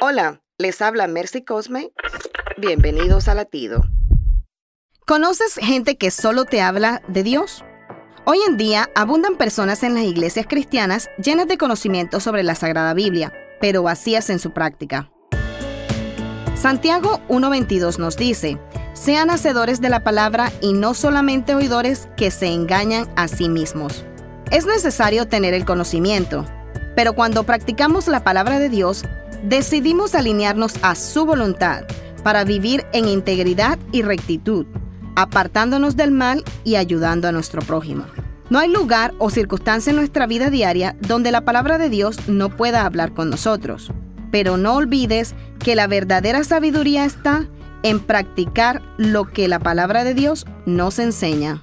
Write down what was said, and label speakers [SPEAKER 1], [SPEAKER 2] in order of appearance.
[SPEAKER 1] Hola, les habla Mercy Cosme. Bienvenidos a Latido. ¿Conoces gente que solo te habla de Dios? Hoy en día abundan personas en las iglesias cristianas llenas de conocimiento sobre la Sagrada Biblia, pero vacías en su práctica. Santiago 1.22 nos dice, sean hacedores de la palabra y no solamente oidores que se engañan a sí mismos. Es necesario tener el conocimiento, pero cuando practicamos la palabra de Dios, decidimos alinearnos a su voluntad para vivir en integridad y rectitud apartándonos del mal y ayudando a nuestro prójimo. No hay lugar o circunstancia en nuestra vida diaria donde la palabra de Dios no pueda hablar con nosotros. Pero no olvides que la verdadera sabiduría está en practicar lo que la palabra de Dios nos enseña.